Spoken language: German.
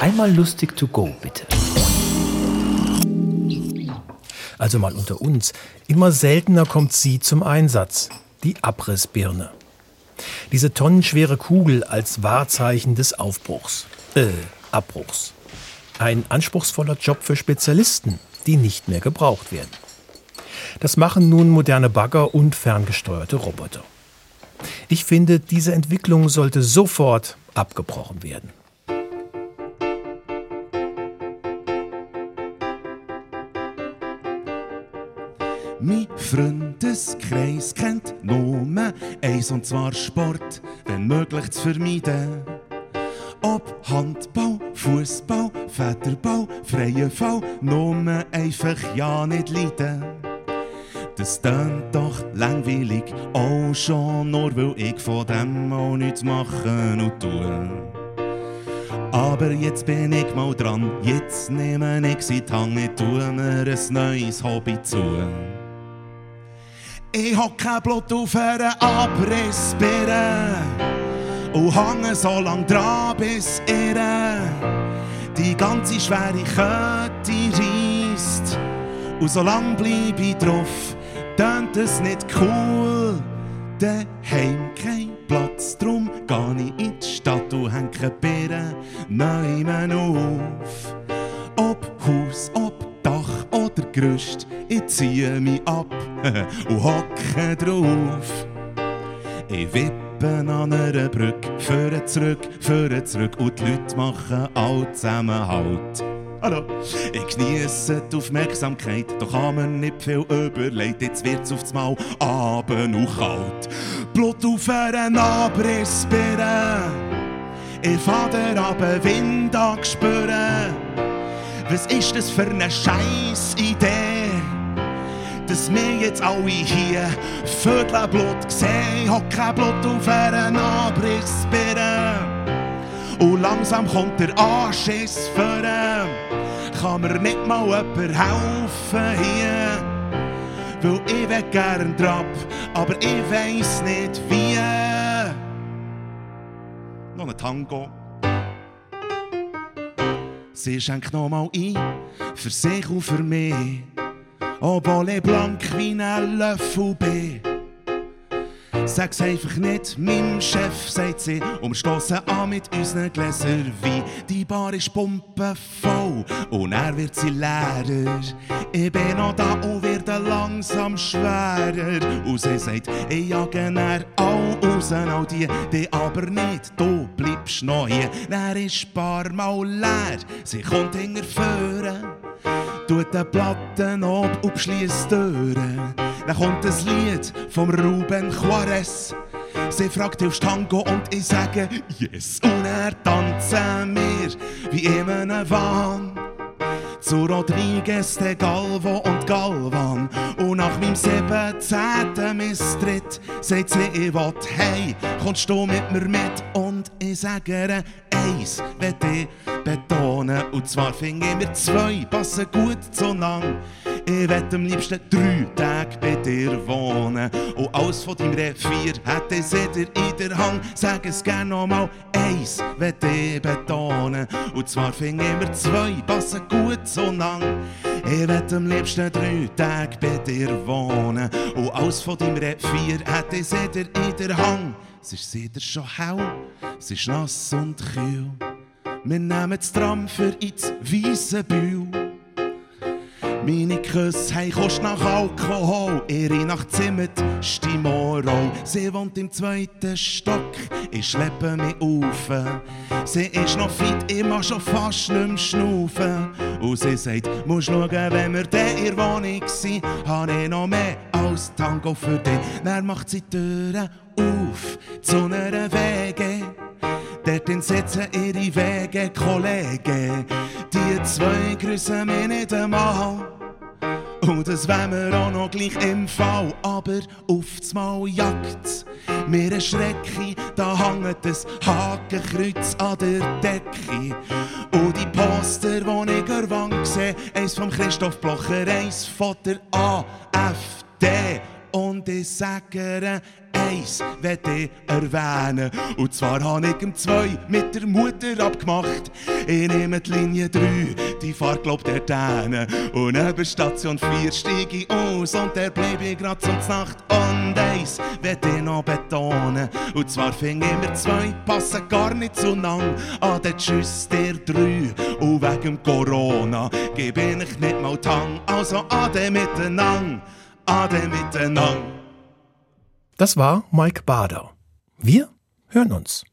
Einmal lustig to go, bitte. Also mal unter uns. Immer seltener kommt sie zum Einsatz. Die Abrissbirne. Diese tonnenschwere Kugel als Wahrzeichen des Aufbruchs. Äh, Abbruchs. Ein anspruchsvoller Job für Spezialisten, die nicht mehr gebraucht werden. Das machen nun moderne Bagger und ferngesteuerte Roboter. Ich finde, diese Entwicklung sollte sofort abgebrochen werden. Mein Freundeskreis kennt nur eins und zwar Sport, wenn möglich zu vermeiden. Ob Handball, Fußball, Federball, freie Fall, nur einfach ja nicht leiden. Das tönt doch langweilig, auch schon nur weil ich von dem auch nichts machen und tun. Aber jetzt bin ich mal dran, jetzt nehme ich sie Hand, ich tue mir ein neues Hobby zu. Ich hab kein Blut auf einer Abrissbirne und hange so lang dran, bis ihr die ganze schwere Kette reisst. Und so lang bleib ich drauf, tönt es nicht cool. Daheim kein Platz, drum geh ich in die Stadt und hänge Birnen neu auf. Ob Haus, ob Dach oder Gerüst, ich ziehe mich ab und hocke drauf. Ich wippe an einer Brücke, führe zurück, führe zurück und die Leute machen all zusammen Halt. Hallo. Ich genieße die Aufmerksamkeit, doch haben wir nicht viel überlegt. Jetzt wird's aufs Mal Abend und kalt. Blut auf einen Abrissbirne. Ich fader aber Wind angespüren. Was ist das für eine scheiß Idee? Dass wir jetzt alle hier Viertelblut sehen, hab kein Blut auf einer Abrissbirne. Und langsam kommt der Anschiss voran. Kann mir nicht mal jemand helfen hier? Weil ich will gern drauf, aber ich weiss nicht wie. Noch ein Tango. Sie schenkt noch mal ein, für sich und für mich. Obwohl ich blank wie ein Löffel bin. Sag's einfach nicht, meinem Chef, sagt sie, umstoßen an mit unseren Gläsern Wein. Die Bar ist pumpenvoll und er wird sie leerer. Ich bin noch da und werde langsam schwerer. Und sie sagt, ich jage er all raus, all die, die aber nicht, du bleibst noch hier. Er ist Bar mal leer, sie kommt hinterführen. Tut den Platten ab und schließt Türen. Dann kommt ein Lied vom Ruben Juarez. Sie fragt aufs Tango und ich sage Yes. Und er tanzen wir wie in einem Wahn. Zu Rodriguez, de Galvo und Galvan. Und nach meinem 17. Misstritt sagt sie, ich will, hey, kommst du mit mir mit? Und ich sage eins will ich betonen. Und zwar finde ich mir zwei passen gut zueinander. Ich will am liebsten drei Tage bei dir wohnen. Und alles von deinem Revier hätte sie dir in der Hand. Sag es gern nochmal, eins will ich betonen. Und zwar finde ich mir zwei passen gut zueinander. Ich will am liebsten drei Tage bei dir wohnen. Und alles von deinem Revier hätte sie dir in der Hand. Es ist wieder schon hell, es ist nass und kühl. Wir nehmen das Tram für ins Weissenbühl. Meine Küsse haben kost nach Alkohol, ihre nach Zimt, Stimoro. Sie wohnt im zweiten Stock, ich schleppe mich auf. Sie ist noch fit, ich mach schon fast nicht mehr schnaufen. Und sie sagt, musst schauen, wenn wir in der Wohnung sind, habe ich noch mehr als Tango für dich. Dann macht sie die Türen auf zu einer Wege. Dort sitzen ihre Wege Kollegen. Die zwei grüßen mich nicht einmal. Und das wären wir auch noch gleich im Fall. Aber auf Mal jagt mir ein Schrecki, da hängt das Hakenkreuz an der Decke. Und die Poster, die ich an Wand sehe, eins von Christoph Blocher, eins von der AfD. Und ich sage eins werd ich erwähnen. Und zwar habe ich um zwei mit der Mutter abgemacht. Ich nehme die Linie 3, die fahrt glaub der Däne. Und über Station 4 steige ich aus und der bleibe ich grad zum Nacht. Und eins werd ich noch betonen. Und zwar fing immer zwei, passen gar nicht zu lang. An den Tschüss der drei. Und wegen Corona gebe ich nicht mal Tang. Also ade miteinander, ade miteinander. Das war Mike Bader. Wir hören uns.